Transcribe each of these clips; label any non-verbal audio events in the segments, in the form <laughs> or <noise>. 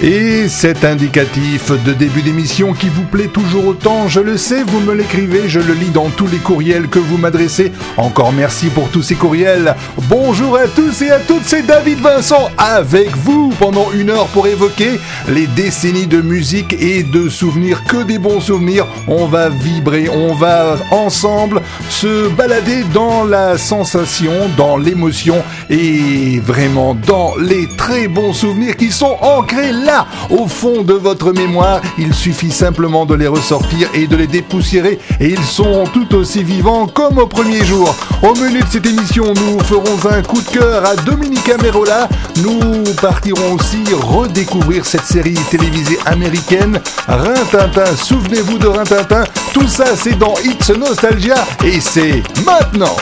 Et cet indicatif de début d'émission qui vous plaît toujours autant, je le sais, vous me l'écrivez, je le lis dans tous les courriels que vous m'adressez. Encore merci pour tous ces courriels. Bonjour à tous et à toutes, c'est David Vincent avec vous pendant une heure pour évoquer les décennies de musique et de souvenirs, que des bons souvenirs. On va vibrer, on va ensemble se balader dans la sensation, dans l'émotion et vraiment dans les très bons souvenirs qui sont ancrés là au fond de votre mémoire. Il suffit simplement de les ressortir et de les dépoussiérer et ils sont tout aussi vivants comme au premier jour. Au menu de cette émission, nous ferons un coup de cœur à Dominica Merola. Nous partirons aussi redécouvrir cette série télévisée américaine Rintintin. Souvenez-vous de Rintintin. Tout ça, c'est dans It's Nostalgia et c'est maintenant.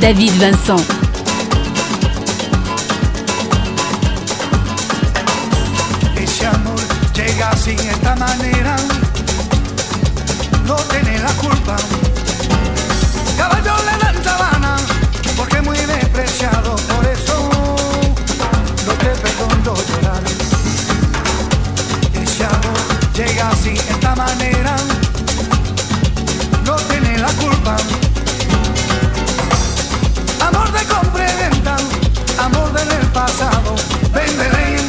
David Vincent. Manera, no tiene la culpa. Caballo le dan sabana, porque muy despreciado, por eso no te perdono llorar. Ese amor llega así, esta manera, no tiene la culpa. Amor de compra amor del pasado, ven,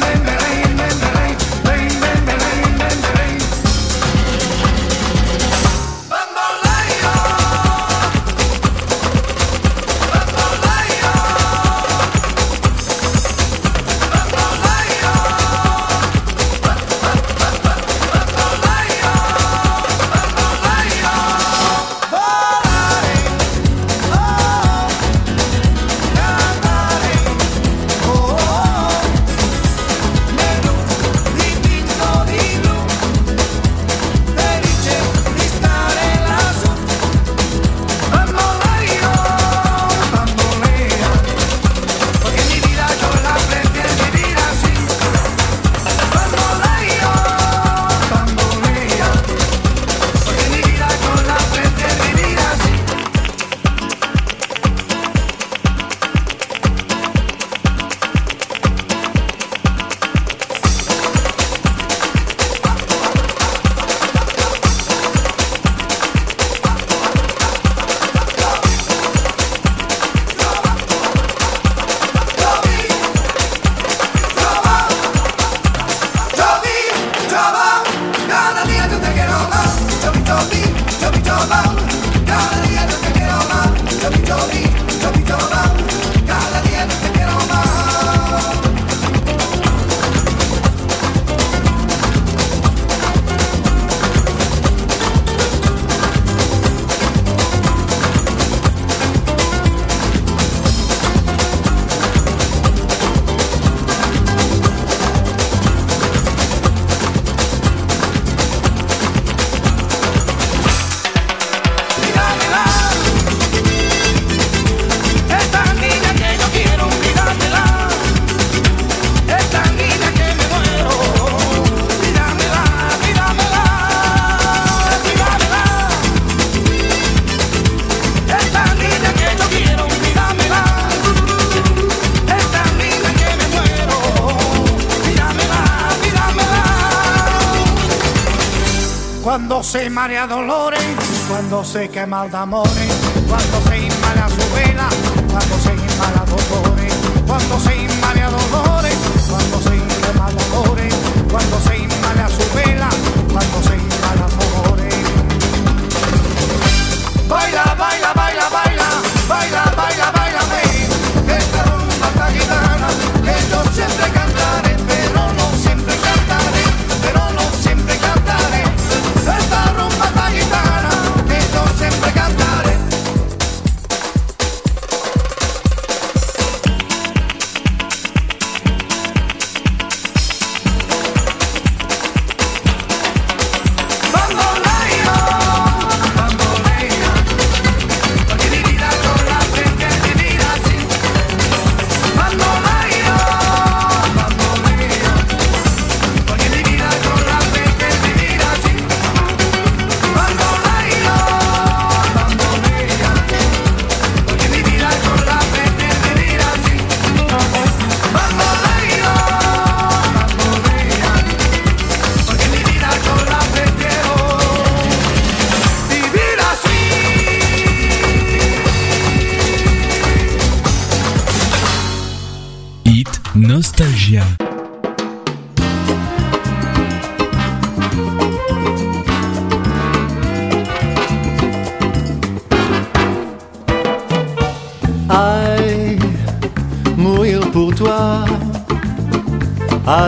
marea dolores, cuando se quema el cuando se inmala su vela, cuando se inmala dolores, cuando se inmala dolores, cuando se quema dolores, cuando se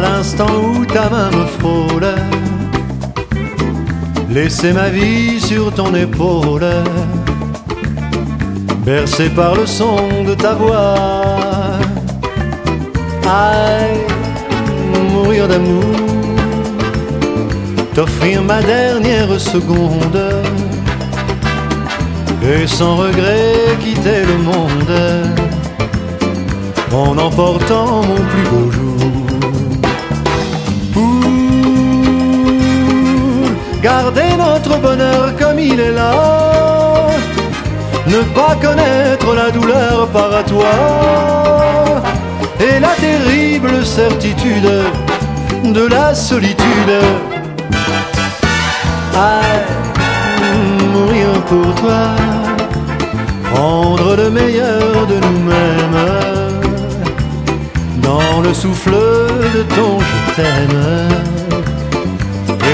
l'instant où ta main me frôle, laisser ma vie sur ton épaule, bercé par le son de ta voix. Aïe, mourir d'amour, t'offrir ma dernière seconde. Et sans regret quitter le monde. En emportant mon plus beau jour. Garder notre bonheur comme il est là, ne pas connaître la douleur par toi. Et la terrible certitude de la solitude. Aïe, mourir pour toi. Prendre le meilleur de nous-mêmes. Dans le souffle de ton je t'aime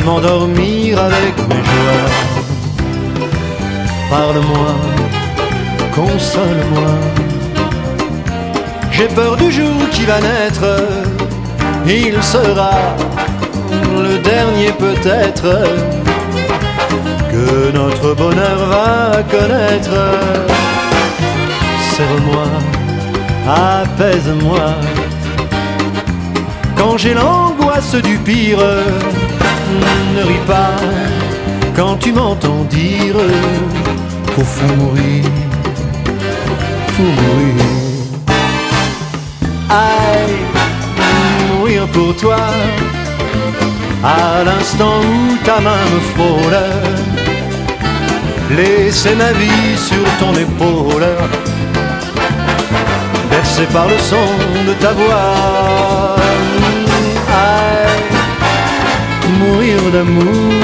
m'endormir avec mes joies. Parle-moi, console-moi. J'ai peur du jour qui va naître, il sera le dernier peut-être que notre bonheur va connaître. Serre-moi, apaise-moi. Quand j'ai l'angoisse du pire, ne ris pas quand tu m'entends dire qu'au fond mourir, faut mourir. Aïe, mourir pour toi, à l'instant où ta main me frôle laisser ma vie sur ton épaule, bercé par le son de ta voix. Mourir d'amour,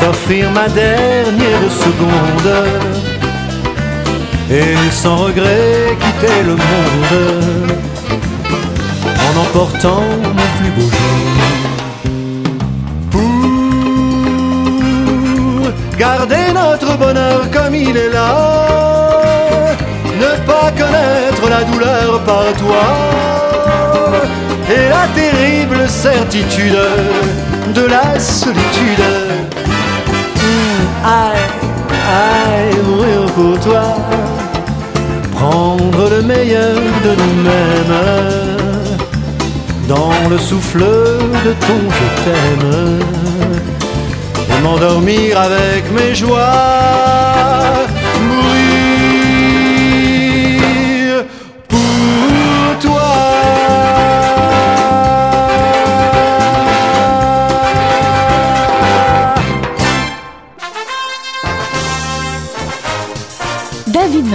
t'offrir ma dernière seconde, et sans regret quitter le monde, en emportant mon plus beau jour. Garder notre bonheur comme il est là, ne pas connaître la douleur par toi, et la terrible certitude de la solitude. Aïe, aïe, mourir pour toi, prendre le meilleur de nous-mêmes, dans le souffle de ton je t'aime. M'endormir avec mes joies,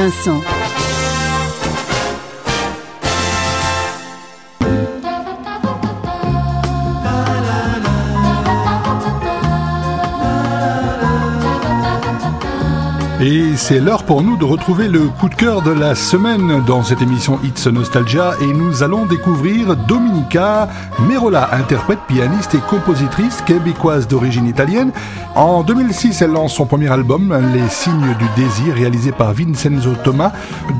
Vincent. Et c'est l'heure pour nous de retrouver le coup de cœur de la semaine dans cette émission It's Nostalgia et nous allons découvrir Dominica Merola, interprète, pianiste et compositrice québécoise d'origine italienne. En 2006, elle lance son premier album, Les Signes du Désir, réalisé par Vincenzo Thomas.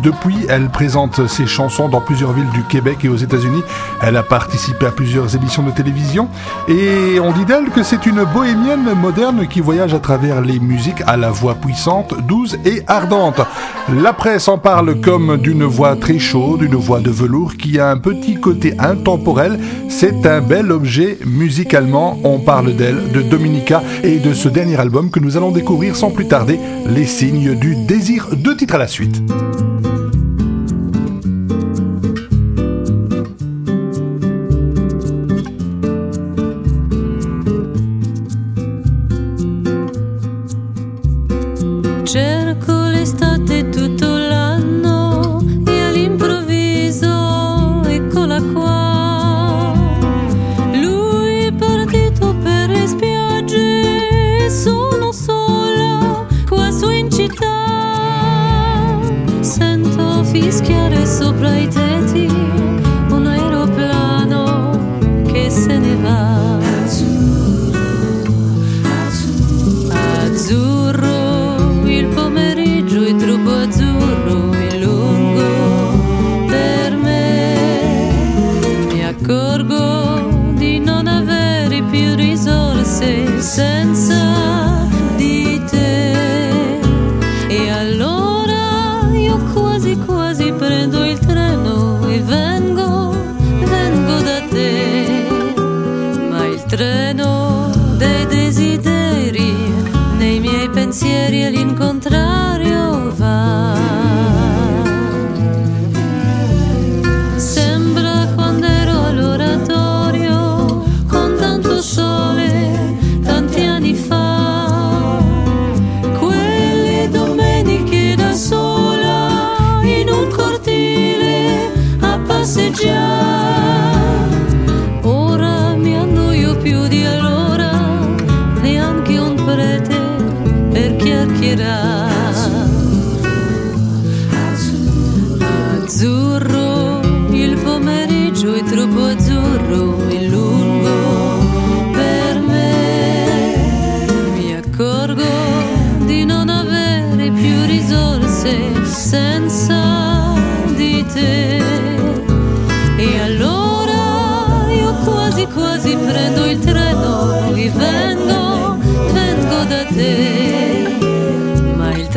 Depuis, elle présente ses chansons dans plusieurs villes du Québec et aux États-Unis. Elle a participé à plusieurs émissions de télévision et on dit d'elle que c'est une bohémienne moderne qui voyage à travers les musiques à la voix puissante, douce et ardente. La presse en parle comme d'une voix très chaude, une voix de velours qui a un petit côté intemporel. C'est un bel objet musicalement. On parle d'elle, de Dominica et de ce dernier album que nous allons découvrir sans plus tarder, Les signes du désir. Deux titres à la suite.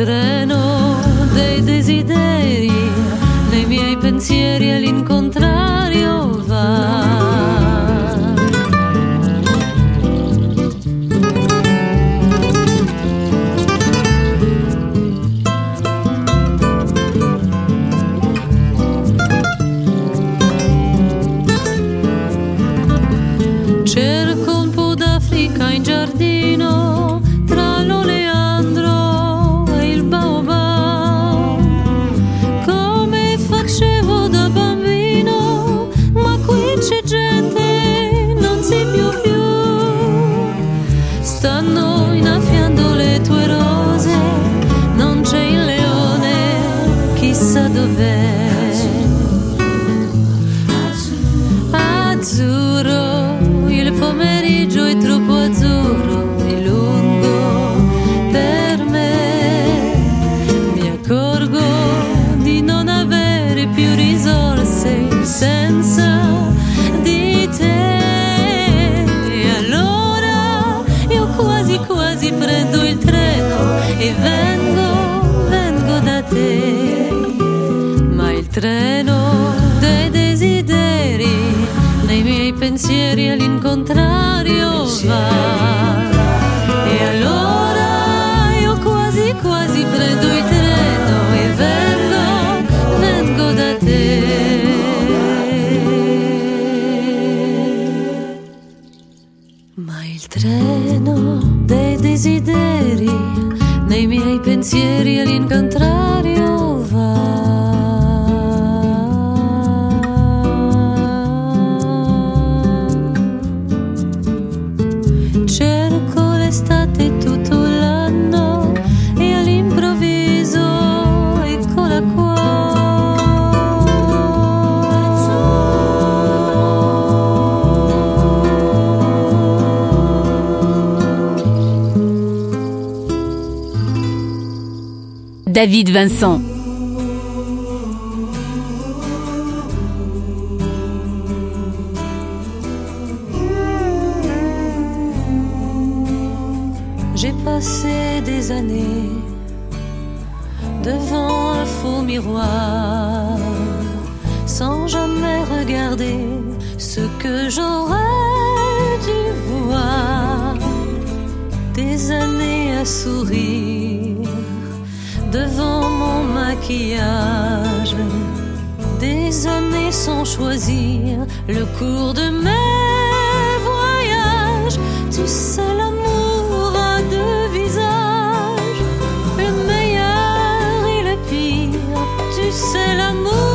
terug. Vincent. J'ai passé des années devant un faux miroir, sans jamais regarder ce que j'aurais dû voir. Des années à sourire devant mon maquillage. Des années sans choisir le cours de mes voyages. Tu sais, l'amour a deux visages, le meilleur et le pire. Tu sais, l'amour.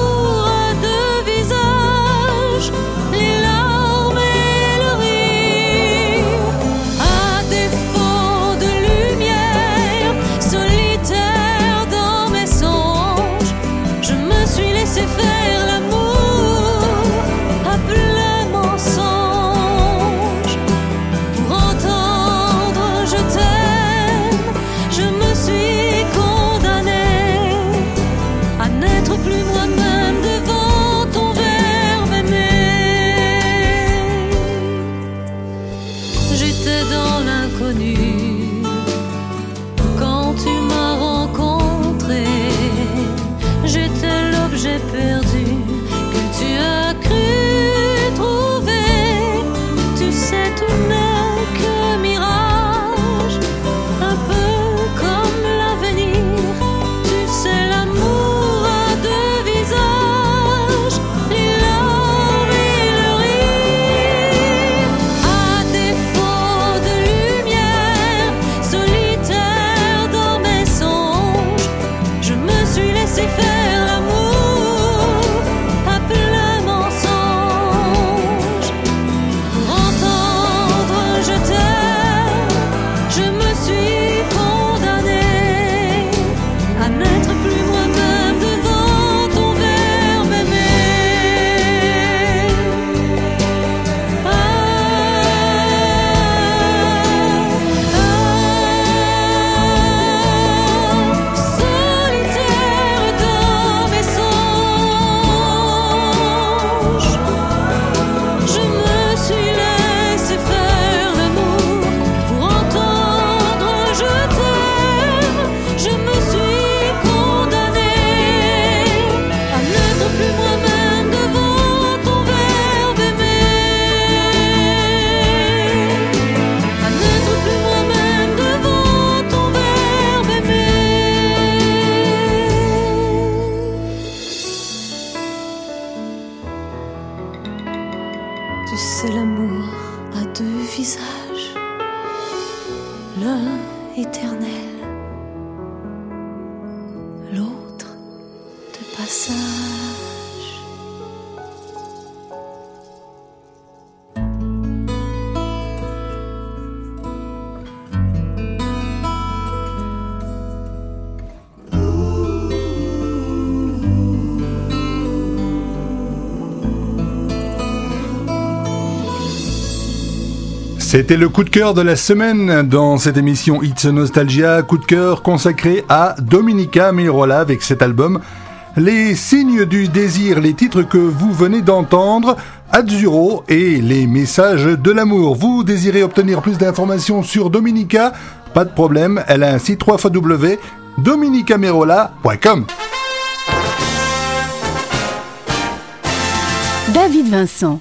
C'était le coup de cœur de la semaine dans cette émission It's Nostalgia, coup de cœur consacré à Dominica Mirola avec cet album Les signes du désir, les titres que vous venez d'entendre, Azzurro et les messages de l'amour. Vous désirez obtenir plus d'informations sur Dominica? Pas de problème, elle a un site www.dominicamerola.com. David Vincent.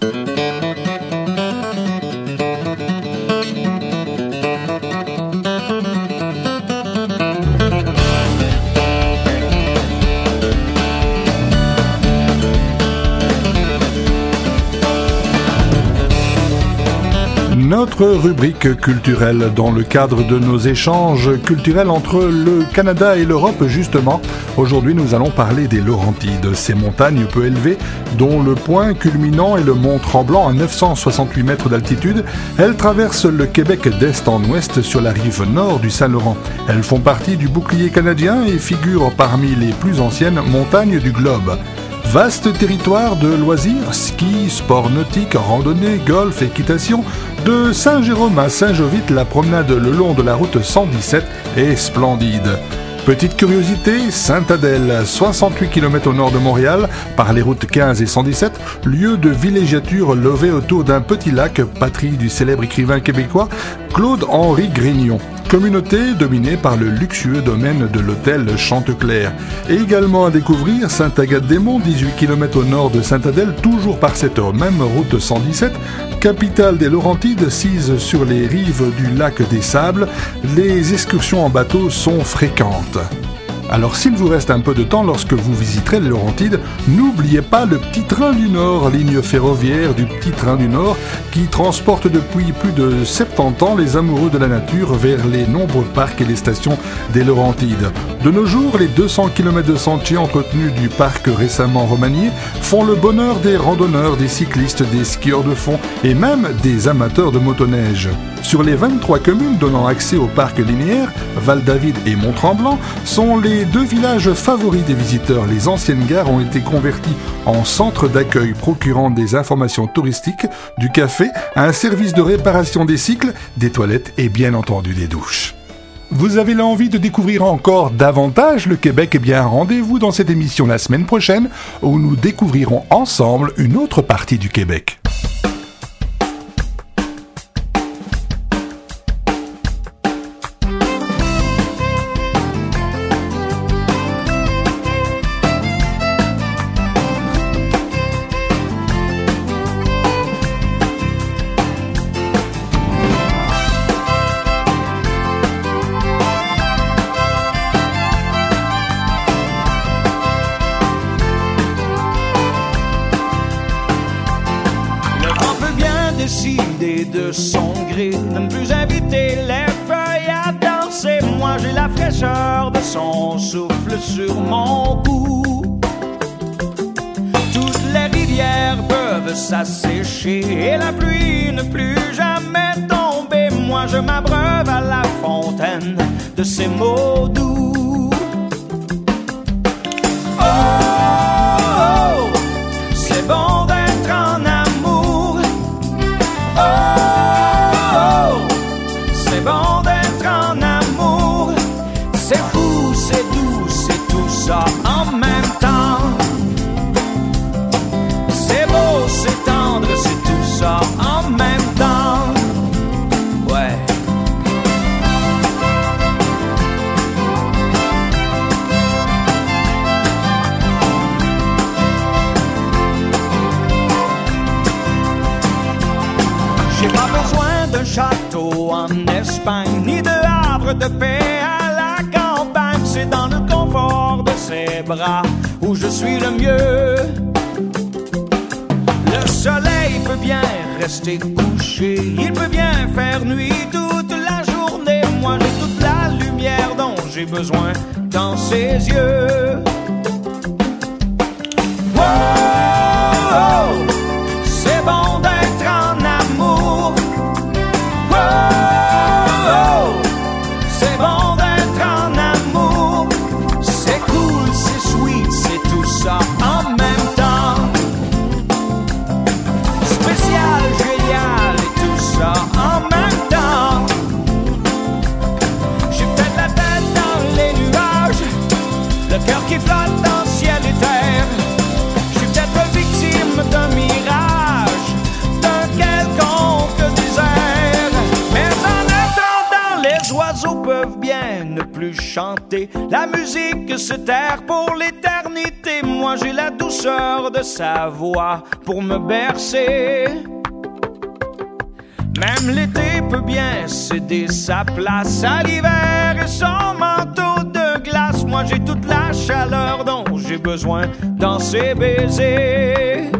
Notre rubrique culturelle dans le cadre de nos échanges culturels entre le Canada et l'Europe justement. Aujourd'hui nous allons parler des Laurentides, ces montagnes peu élevées dont le point culminant est le mont Tremblant à 968 mètres d'altitude. Elles traversent le Québec d'est en ouest sur la rive nord du Saint-Laurent. Elles font partie du bouclier canadien et figurent parmi les plus anciennes montagnes du globe. Vaste territoire de loisirs, ski, sport nautique, randonnée, golf, équitation. De Saint-Jérôme à Saint-Jovite, la promenade le long de la route 117 est splendide. Petite curiosité, Saint-Adèle, 68 km au nord de Montréal, par les routes 15 et 117, lieu de villégiature lové autour d'un petit lac, patrie du célèbre écrivain québécois Claude-Henri Grignon communauté dominée par le luxueux domaine de l'hôtel Chanteclair. Et également à découvrir Sainte-Agathe-des-Monts, 18 km au nord de Sainte-Adèle, toujours par cette même route 117, capitale des Laurentides, sise sur les rives du lac des Sables, les excursions en bateau sont fréquentes. Alors s'il vous reste un peu de temps lorsque vous visiterez les Laurentides, n'oubliez pas le petit train du Nord, ligne ferroviaire du petit train du Nord, qui transporte depuis plus de 70 ans les amoureux de la nature vers les nombreux parcs et les stations des Laurentides. De nos jours, les 200 km de sentiers entretenus du parc récemment remanié font le bonheur des randonneurs, des cyclistes, des skieurs de fond et même des amateurs de motoneige. Sur les 23 communes donnant accès au parc linéaire, Val-David et Mont-Tremblant sont les deux villages favoris des visiteurs. Les anciennes gares ont été converties en centres d'accueil procurant des informations touristiques, du café, un service de réparation des cycles, des toilettes et bien entendu des douches. Vous avez l'envie de découvrir encore davantage le Québec? Eh bien, rendez-vous dans cette émission la semaine prochaine où nous découvrirons ensemble une autre partie du Québec. château en Espagne, ni de havre de paix à la campagne. C'est dans le confort de ses bras où je suis le mieux. Le soleil peut bien rester couché, il peut bien faire nuit toute la journée. Moi, j'ai toute la lumière dont j'ai besoin dans ses yeux. peuvent bien ne plus chanter. La musique se terre pour l'éternité. Moi j'ai la douceur de sa voix pour me bercer. Même l'été peut bien céder sa place à l'hiver et son manteau de glace. Moi j'ai toute la chaleur dont j'ai besoin dans ses baisers.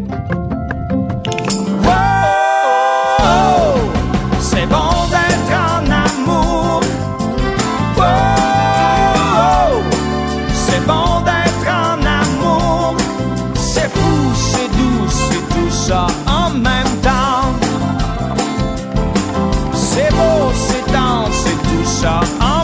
en même temps. C'est beau, c'est dense, c'est tout ça en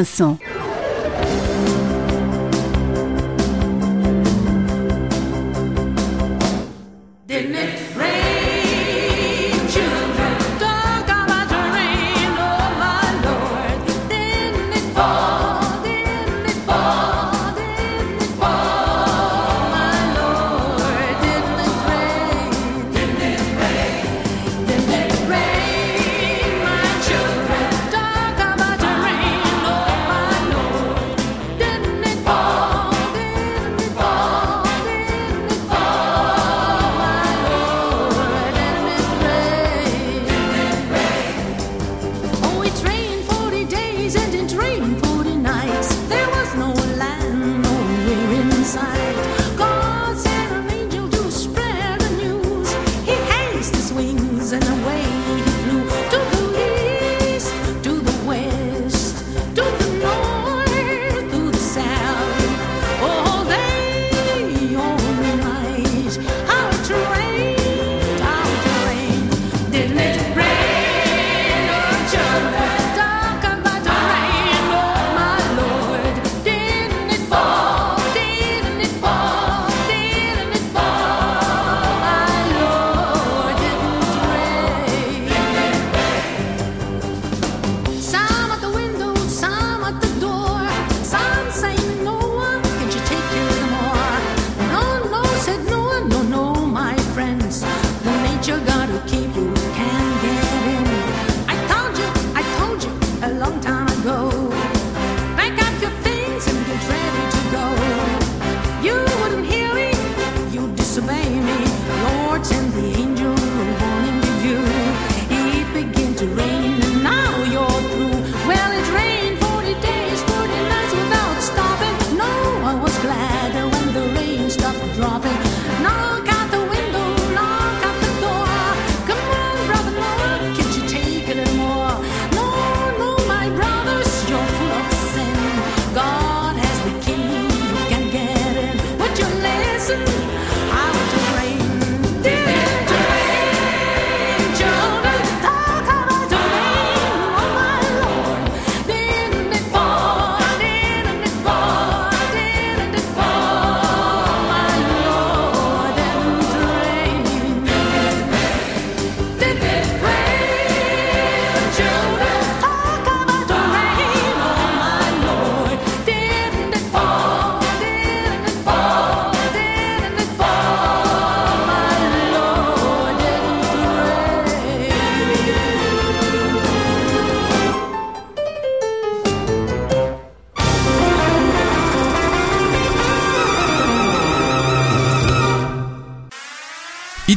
Manson.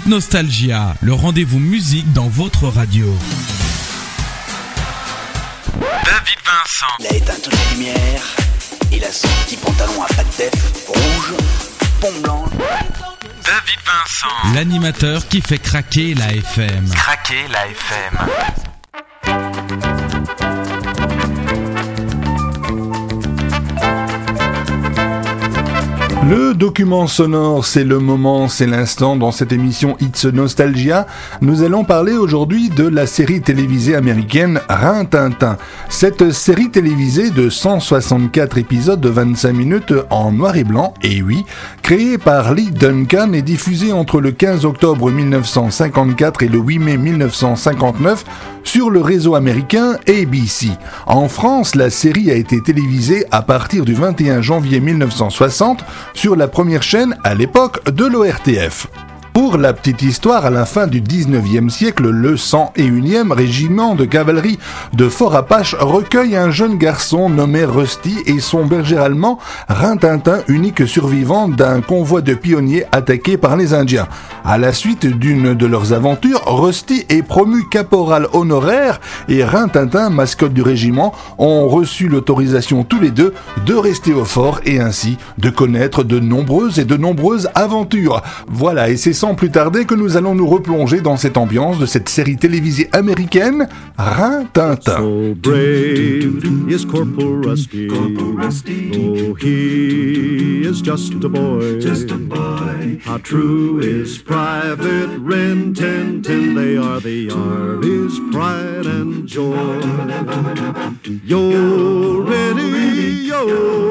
Hit Nostalgia, le rendez-vous musique dans votre radio. David Vincent. Il a éteint toutes les lumières. Il a son petit pantalon à pattes def, rouge, pont blanc. David Vincent. L'animateur qui fait craquer la FM. Craquer la FM. Le document sonore, c'est le moment, c'est l'instant dans cette émission It's Nostalgia. Nous allons parler aujourd'hui de la série télévisée américaine Rintintin. Cette série télévisée de 164 épisodes de 25 minutes en noir et blanc, et oui, créée par Lee Duncan et diffusée entre le 15 octobre 1954 et le 8 mai 1959 sur le réseau américain ABC. En France, la série a été télévisée à partir du 21 janvier 1960 sur la première chaîne à l'époque de l'ORTF. Pour la petite histoire, à la fin du 19e siècle, le 101e régiment de cavalerie de Fort Apache recueille un jeune garçon nommé Rusty et son berger allemand Rintintin, unique survivant d'un convoi de pionniers attaqué par les Indiens. À la suite d'une de leurs aventures, Rusty est promu caporal honoraire et Rintintin, mascotte du régiment, ont reçu l'autorisation tous les deux de rester au fort et ainsi de connaître de nombreuses et de nombreuses aventures. Voilà, et c'est sans plus tarder que nous allons nous replonger dans cette ambiance de cette série télévisée américaine, Rintintin. So brave is Corporal Rusty. Oh, he is just a boy. Just a boy. How true is Private Rin Tin Tin. They are the Army's pride and joy. <laughs> You're ready, you're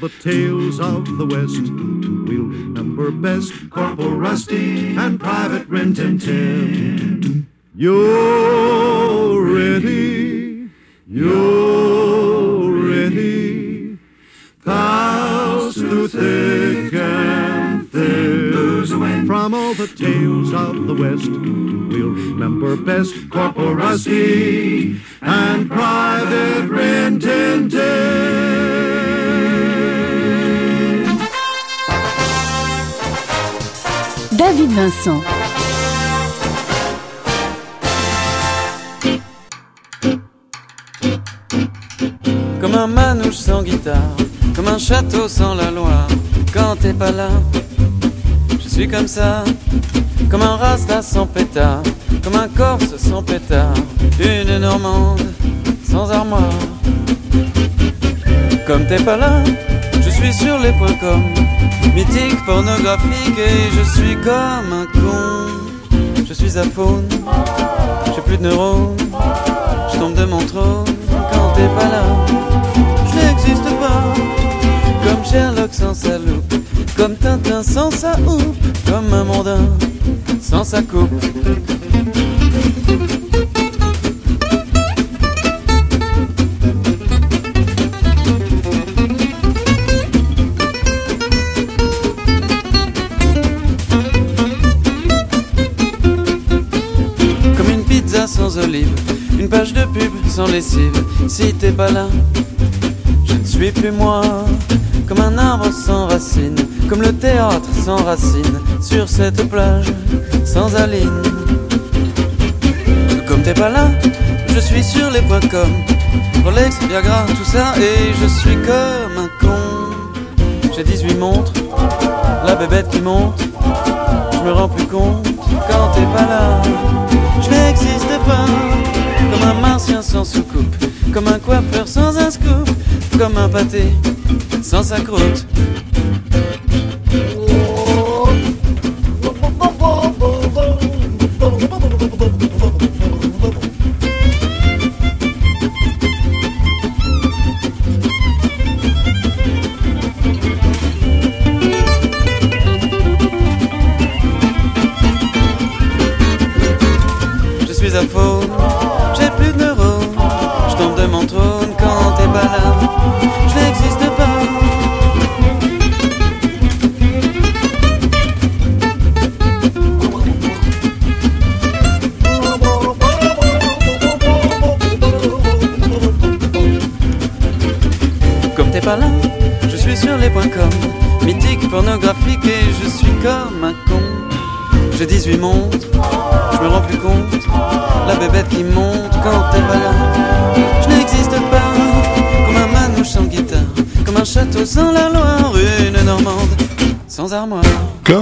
the tales of the West, we'll remember best Corporal Rusty and Private Rin Tin Tin. You're ready, you're ready. Pass through thick and thin. From all the tales of the West, we'll remember best Corporal Rusty and Private Rin Tin Tin. Comme un manouche sans guitare, comme un château sans la Loire. Quand t'es pas là, je suis comme ça, comme un rasta sans pétard, comme un corse sans pétard, une normande sans armoire. Comme t'es pas là, je suis sur les points com, mythique, pornographique, et je suis comme un con. Je suis à faune, j'ai plus de neurones, je tombe de mon trône quand t'es pas là. Je n'existe pas comme Sherlock sans sa loupe, comme Tintin sans sa houppe, comme un mondain sans sa coupe. Une page de pub sans lessive. Si t'es pas là, je ne suis plus moi. Comme un arbre sans racines, comme le théâtre sans racines, sur cette plage sans aline. Comme t'es pas là, je suis sur les points com. Rolex, Viagra, tout ça, et je suis comme un con. J'ai 18 montres, la bébête qui monte, je me rends plus compte quand t'es pas là. Je n'existe pas. Comme un martien sans soucoupe, comme un coiffeur sans un scoop, comme un pâté sans sa croûte.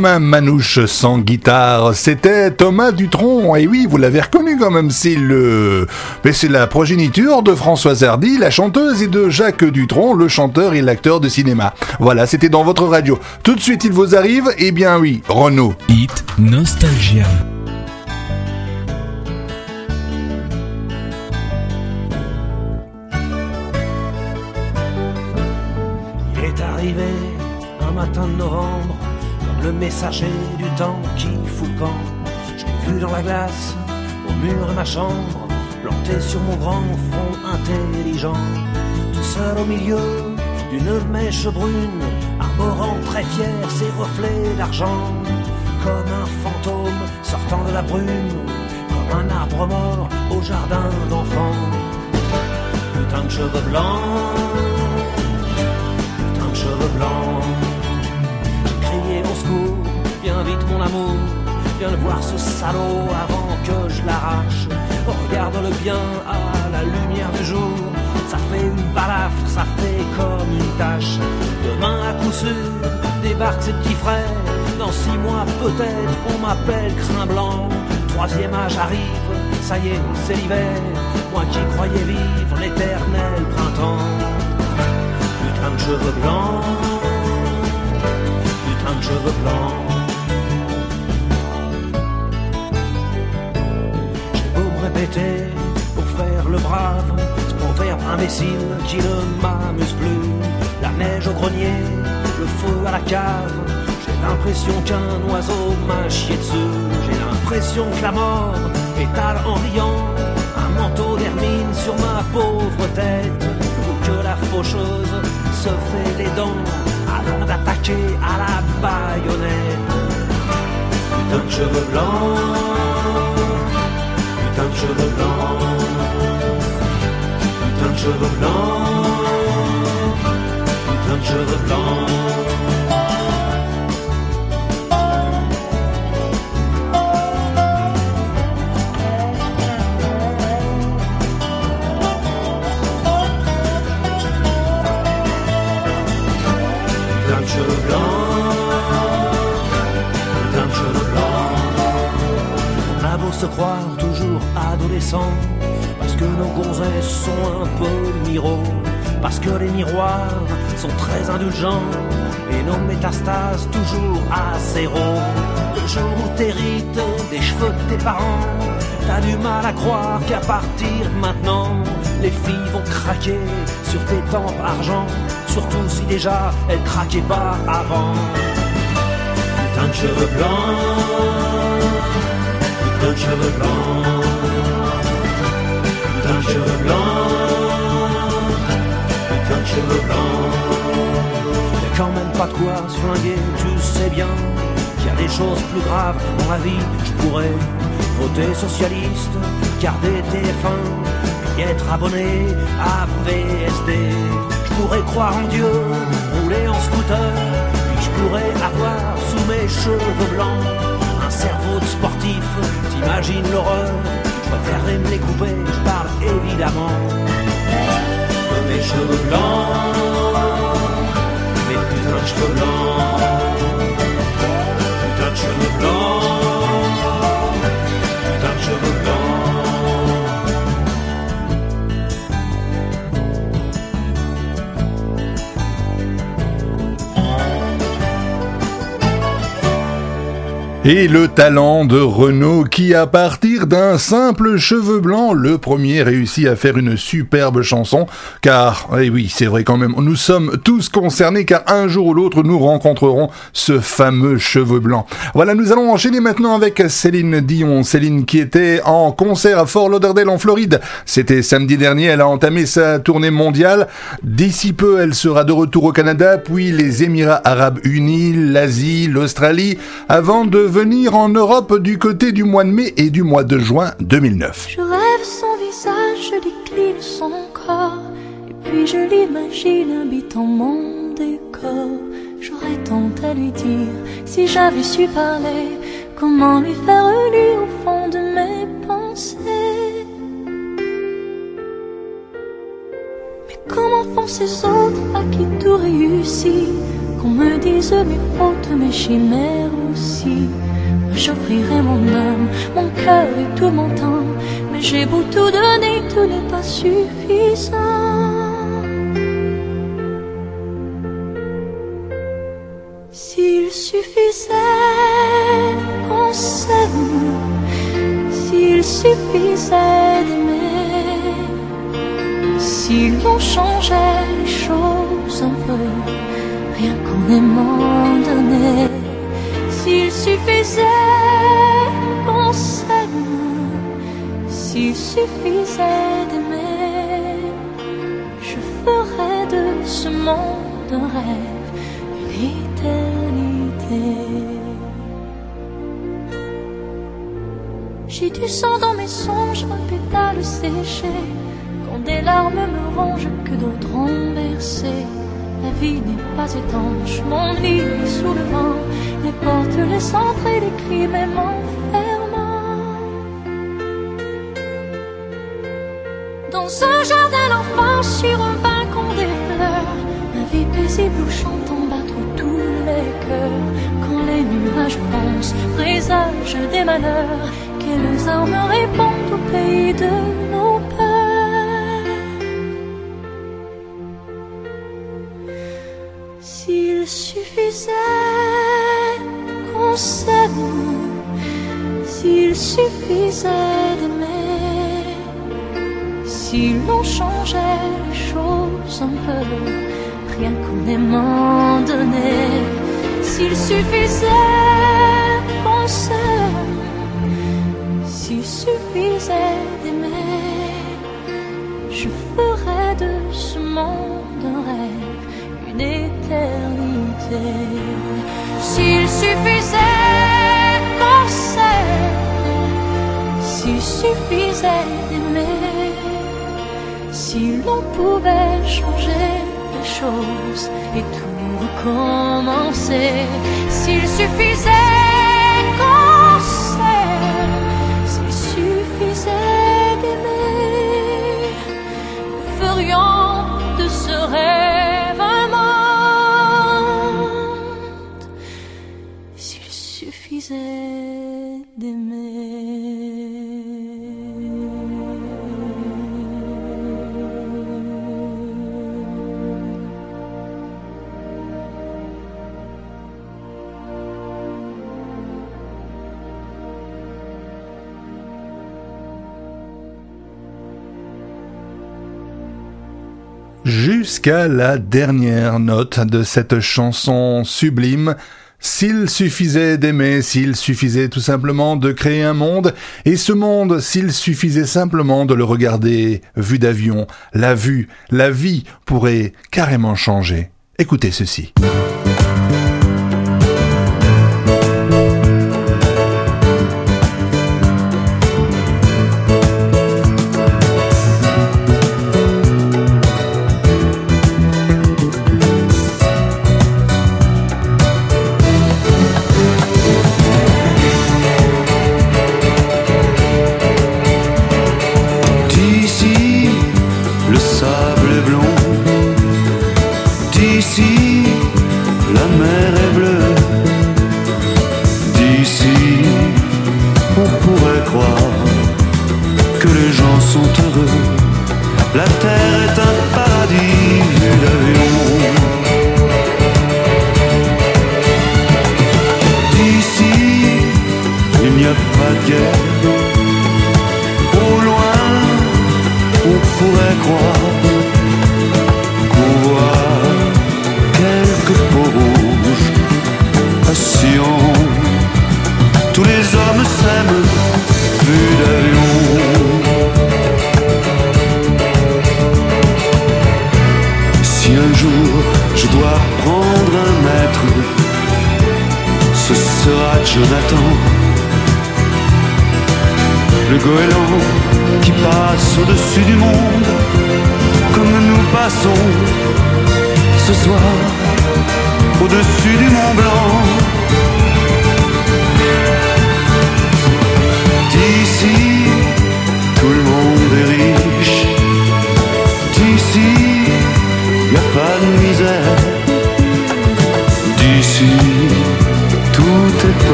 Comme un manouche sans guitare, c'était Thomas Dutronc. Et oui, vous l'avez reconnu quand même, c'est le... Mais c'est la progéniture de Françoise Hardy, la chanteuse, et de Jacques Dutronc, le chanteur et l'acteur de cinéma. Voilà, c'était dans votre radio. Tout de suite, il vous arrive? Eh bien oui, Renaud. Hit Nostalgia. Il est arrivé un matin de novembre, le messager du temps qui fout le camp. Je l'ai vu dans la glace, au mur de ma chambre, planté sur mon grand front intelligent. Tout seul au milieu d'une mèche brune, arborant très fier ses reflets d'argent. Comme un fantôme sortant de la brume, comme un arbre mort au jardin d'enfants. Putain de cheveux blancs putain de cheveux blancs. Viens vite mon amour, viens le voir ce salaud avant que je l'arrache. Regarde-le bien à la lumière du jour, ça fait une balafre, ça fait comme une tache. Demain à coup sûr, débarquent ses petits frères, dans six mois peut-être on m'appelle crin blanc. Troisième âge arrive, ça y est, c'est l'hiver, moi qui croyais vivre l'éternel printemps. Putain de cheveux blancs, de cheveux blancs. J'ai beau me répéter pour faire le brave, ce proverbe imbécile qui ne m'amuse plus. La neige au grenier, le feu à la cave. J'ai l'impression qu'un oiseau m'a chié dessus. J'ai l'impression que la mort étale en riant un manteau d'hermine sur ma pauvre tête. Ou que la faucheuse se fait les dents à la baïonnette. Putain de cheveux blancs, putain de cheveux blancs, putain de cheveux blancs, putain de cheveux blancs. Très indulgents, et nos métastases toujours à zéro. Le jour où t'hérites des cheveux de tes parents, t'as du mal à croire qu'à partir de maintenant, les filles vont craquer sur tes tempes argent, surtout si déjà elles craquaient pas avant. Putain de cheveux blancs, putain de cheveux blancs, putain de cheveux blancs, putain de cheveux blancs. Quand même pas de quoi se flinguer, tu sais bien qu'il y a des choses plus graves dans la vie. Je pourrais voter socialiste, garder TF1, puis être abonné à VSD. Je pourrais croire en Dieu, rouler en scooter, puis je pourrais avoir sous mes cheveux blancs un cerveau de sportif. T'imagines l'horreur Je préférerais me les couper, je parle évidemment de mes cheveux blancs, mes putains de cheveux blancs, putain de cheveux blancs, Et le talent de Renaud qui, à partir d'un simple cheveu blanc, le premier réussit à faire une superbe chanson. Car, eh oui, c'est vrai quand même, nous sommes tous concernés car un jour ou l'autre nous rencontrerons ce fameux cheveu blanc. Voilà, nous allons enchaîner maintenant avec Céline Dion. Céline qui était en concert à Fort Lauderdale en Floride. C'était samedi dernier, elle a entamé sa tournée mondiale. D'ici peu, elle sera de retour au Canada, puis les Émirats Arabes Unis, l'Asie, l'Australie, avant de venir en Europe du côté du mois de mai et du mois de juin 2009. Je rêve son visage, je décline son corps, et puis je l'imagine habitant mon décor. J'aurais tant à lui dire si j'avais su parler. Comment lui faire lire au fond de mes pensées. Mais comment font ces autres à qui tout réussit? Qu'on me dise mes fautes, mes chimères aussi. J'offrirai mon âme, mon cœur et tout mon temps. Mais j'ai beau tout donner, tout n'est pas suffisant. S'il suffisait qu'on s'aime, s'il suffisait d'aimer, si l'on changeait les choses un peu, aimant donner, s'il suffisait qu'on s'aime, s'il suffisait d'aimer, je ferais de ce monde un rêve, une éternité. J'ai du sang dans mes songes, un pétale séché. Quand des larmes me rongent, que d'autres ont versé. La vie n'est pas étanche, mon lit sous le vent. Les portes, les centres et les cris, même. Dans un jardin d'enfants, sur un balcon des fleurs, ma vie paisible où chantant battre tous les cœurs. Quand les nuages foncent, présagent des malheurs, quelles armes répondent au pays de suffisait qu'on s'aime, s'il suffisait d'aimer, si l'on changeait les choses un peu, rien qu'en aimant donner, s'il suffisait qu'on s'aime, s'il suffisait d'aimer, je ferais de ce monde S'il suffisait qu'on s'il suffisait d'aimer, si l'on pouvait changer les choses et tout recommencer, s'il suffisait qu'on s'il suffisait d'aimer, nous ferions de ce rêve Jusqu'à la dernière note de cette chanson sublime, s'il suffisait d'aimer, s'il suffisait tout simplement de créer un monde, et ce monde, s'il suffisait simplement de le regarder vue d'avion, la vue, la vie pourrait carrément changer. Écoutez ceci.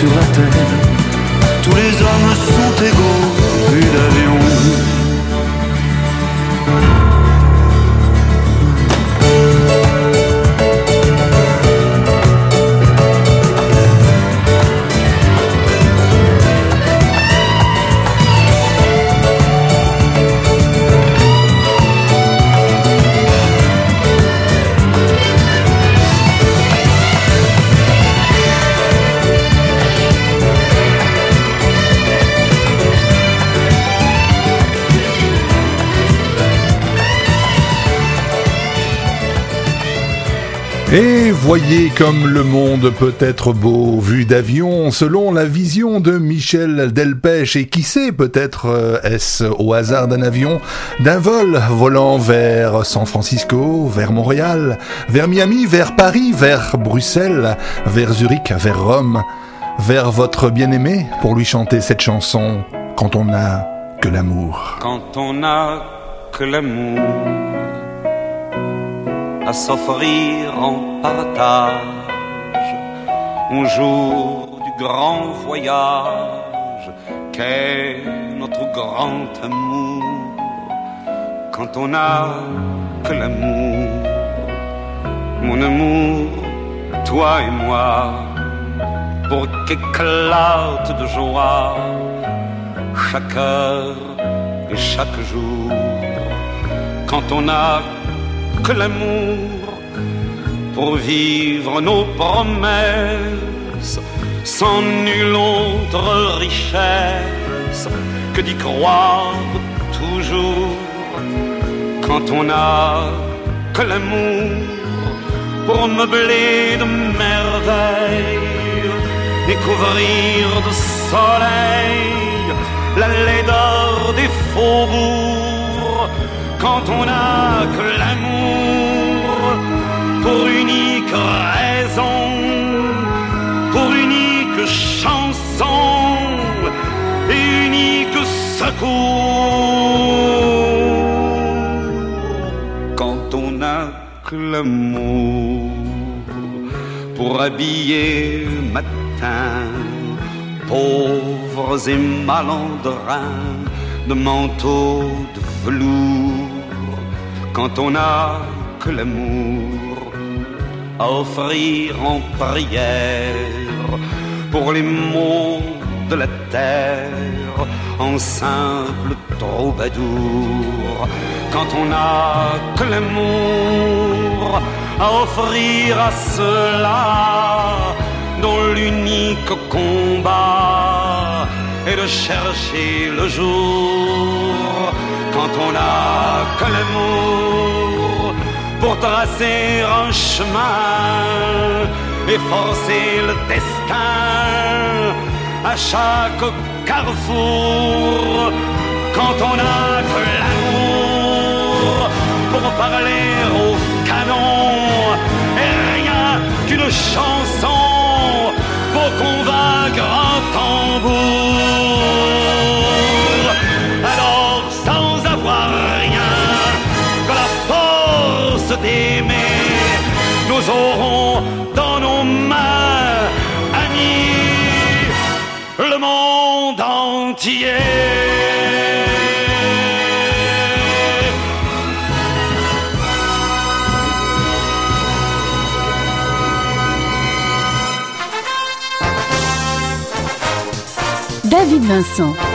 Sur la terre. Voyez comme le monde peut être beau vu d'avion selon la vision de Michel Delpech. Et qui sait peut-être euh, est-ce au hasard d'un avion, d'un vol volant vers San Francisco, vers Montréal, vers Miami, vers Paris, vers Bruxelles, vers Zurich, vers Rome, vers votre bien-aimé pour lui chanter cette chanson quand on n'a que l'amour. Quand on n'a que l'amour à s'offrir en partage, un jour du grand voyage qu'est notre grand amour. Quand on n'a que l'amour, mon amour, toi et moi, pour qu'éclate de joie chaque heure et chaque jour. Quand on n'a que l'amour pour vivre nos promesses sans nulle autre richesse que d'y croire toujours. Quand on n'a que l'amour pour meubler de merveilles et couvrir de soleil la laideur des faubourgs quand on n'a que l'amour pour unique raison, pour unique chanson et unique secours. Quand on n'a que l'amour pour habiller matin pauvres et malandrins de manteaux de velours, quand on n'a que l'amour à offrir en prière pour les maux de la terre en simple troubadour, quand on n'a que l'amour à offrir à ceux-là dont l'unique combat est de chercher le jour quand on n'a que l'amour pour tracer un chemin et forcer le destin à chaque carrefour. Quand on n'a que l'amour pour parler au canon et rien qu'une chanson Vincent.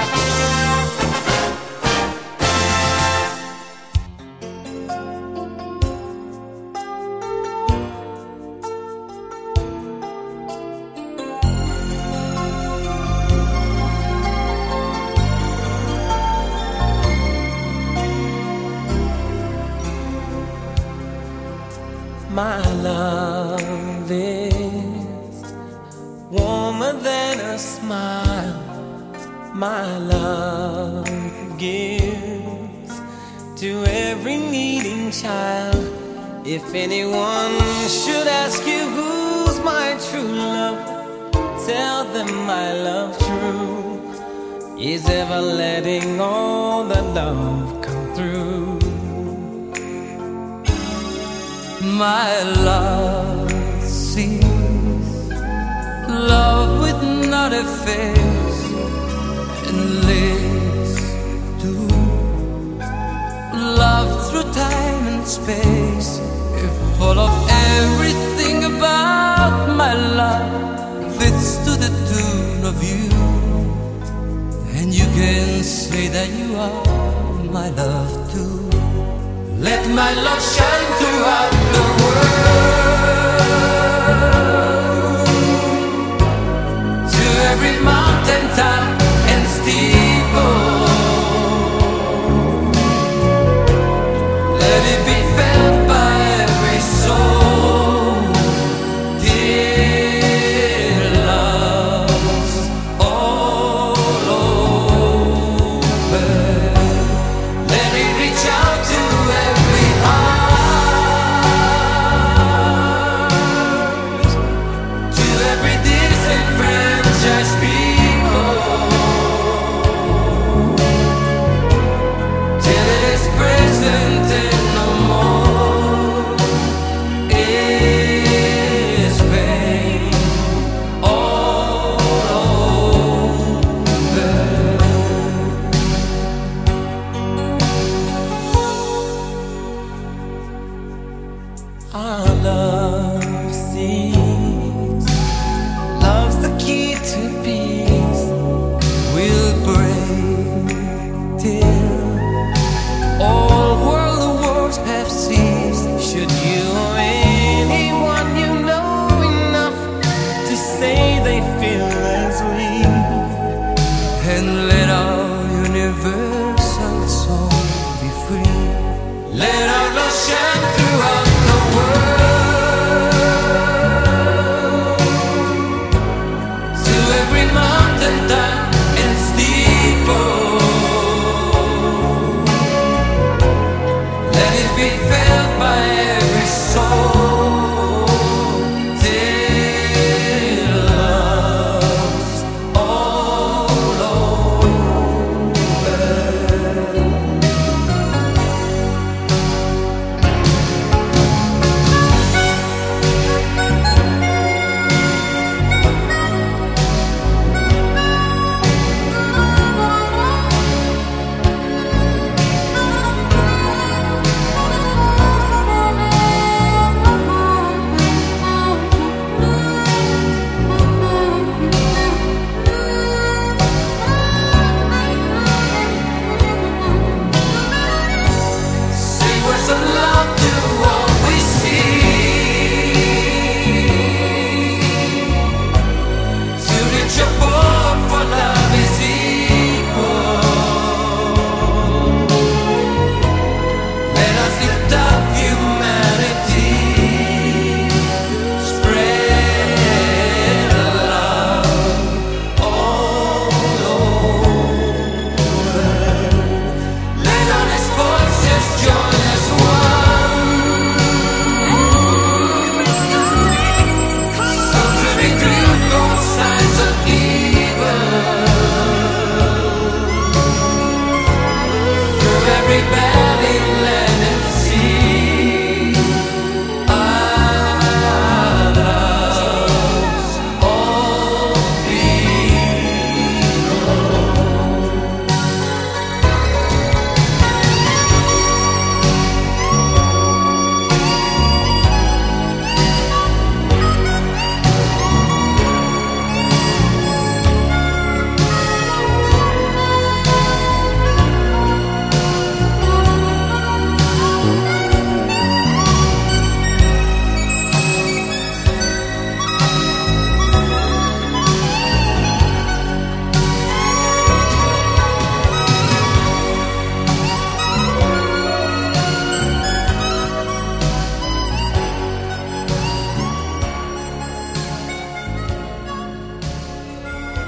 that you are my love too. Let my love shine throughout the world. To every mountain top and steeple. Let it be.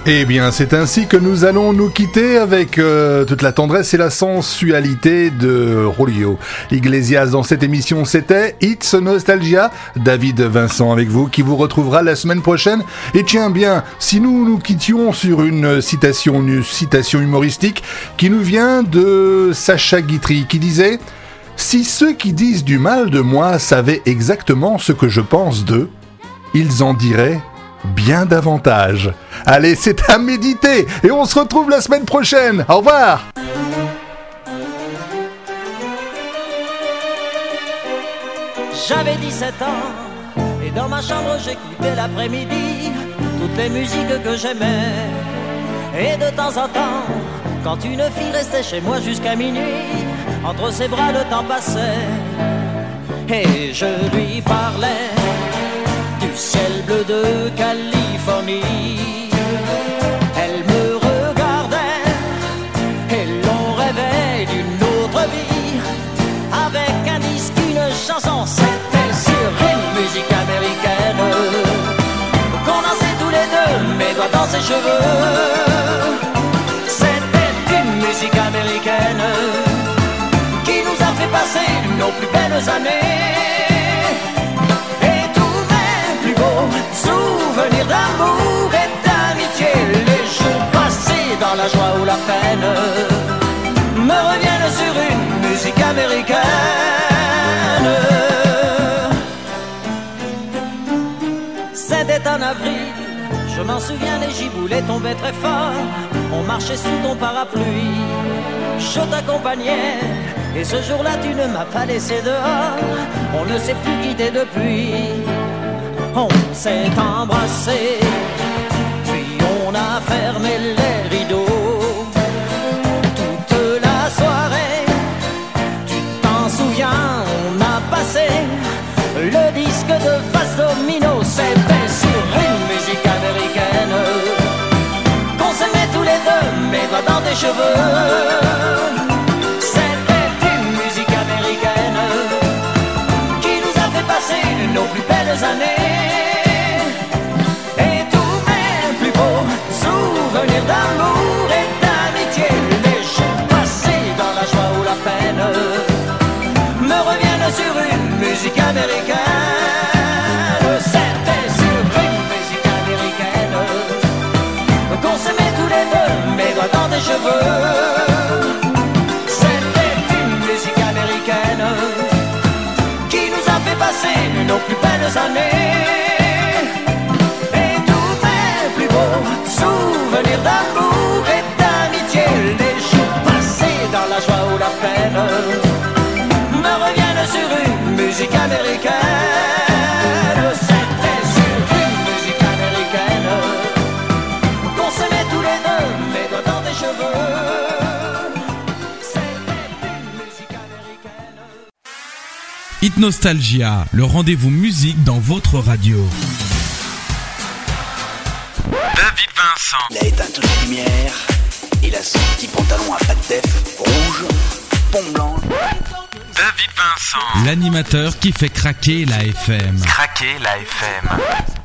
Eh bien, c'est ainsi que nous allons nous quitter avec euh, toute la tendresse et la sensualité de Rolio Iglesias. Dans cette émission, c'était It's Nostalgia. David Vincent avec vous, qui vous retrouvera la semaine prochaine. Et tiens bien, si nous nous quittions sur une citation, une citation humoristique qui nous vient de Sacha Guitry, qui disait Si ceux qui disent du mal de moi savaient exactement ce que je pense d'eux, ils en diraient bien davantage. Allez, c'est à méditer et on se retrouve la semaine prochaine. Au revoir. J'avais 17 ans et dans ma chambre j'écoutais l'après-midi toutes les musiques que j'aimais. Et de temps en temps, quand une fille restait chez moi jusqu'à minuit, entre ses bras le temps passait. Et je lui parlais Californie. Elle me regardait et l'on rêvait d'une autre vie. Avec un disque, une chanson, c'était sur une musique américaine. Qu'on dansait tous les deux, mes doigts dans ses cheveux. C'était une musique américaine qui nous a fait passer nos plus belles années. La joie ou la peine, me reviennent sur une musique américaine. C'était en avril, je m'en souviens, les giboulets tombaient très fort. On marchait sous ton parapluie, je t'accompagnais. Et ce jour-là, tu ne m'as pas laissé dehors. On ne s'est plus quitté depuis. On s'est embrassé, puis on a fermé les rideaux. De face domino. C'était sur une musique américaine qu'on s'aimait tous les deux, mes doigts dans tes cheveux. C'était une musique américaine qui nous a fait passer nos plus belles années. Et tous mes plus beaux souvenirs d'amour et d'amitié, les jours passés dans la joie ou la peine, me reviennent sur une musique américaine. Mes cheveux. C'était une musique américaine qui nous a fait passer nos plus belles années. Et tous mes plus beaux souvenirs d'amour et d'amitié, les jours passés dans la joie ou la peine, me reviennent sur une musique américaine. Hit Nostalgia, le rendez-vous musique dans votre radio. David Vincent. Il a éteint toutes les lumières. Il a son petit pantalon à pattes rouge, pont blanc. David Vincent. L'animateur qui fait craquer la FM. Craquer la FM.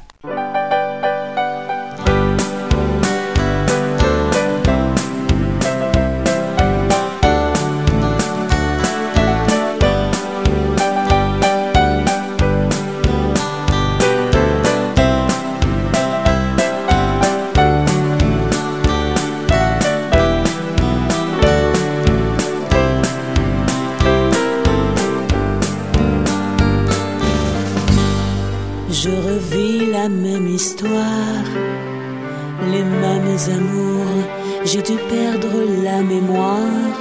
Amours. J'ai dû perdre la mémoire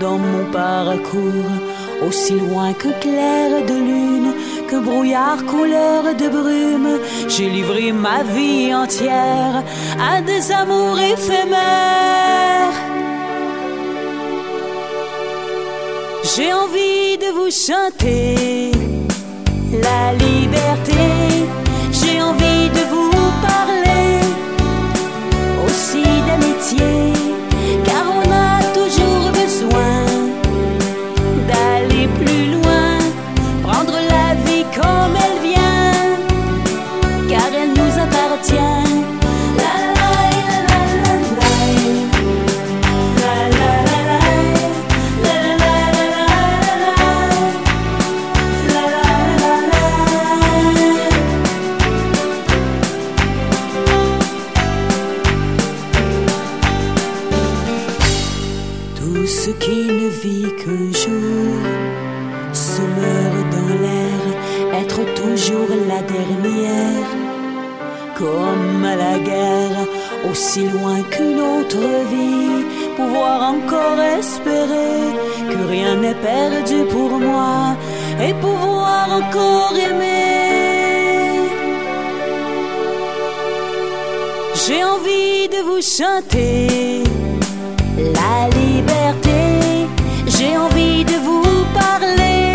dans mon parcours, aussi loin que clair de lune, que brouillard couleur de brume. J'ai livré ma vie entière à des amours éphémères. J'ai envie de vous chanter la liberté. J'ai envie de vous aussi d'amitié, perdu pour moi et pouvoir encore aimer. J'ai envie de vous chanter la liberté. J'ai envie de vous parler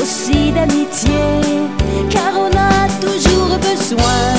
aussi d'amitié, car on a toujours besoin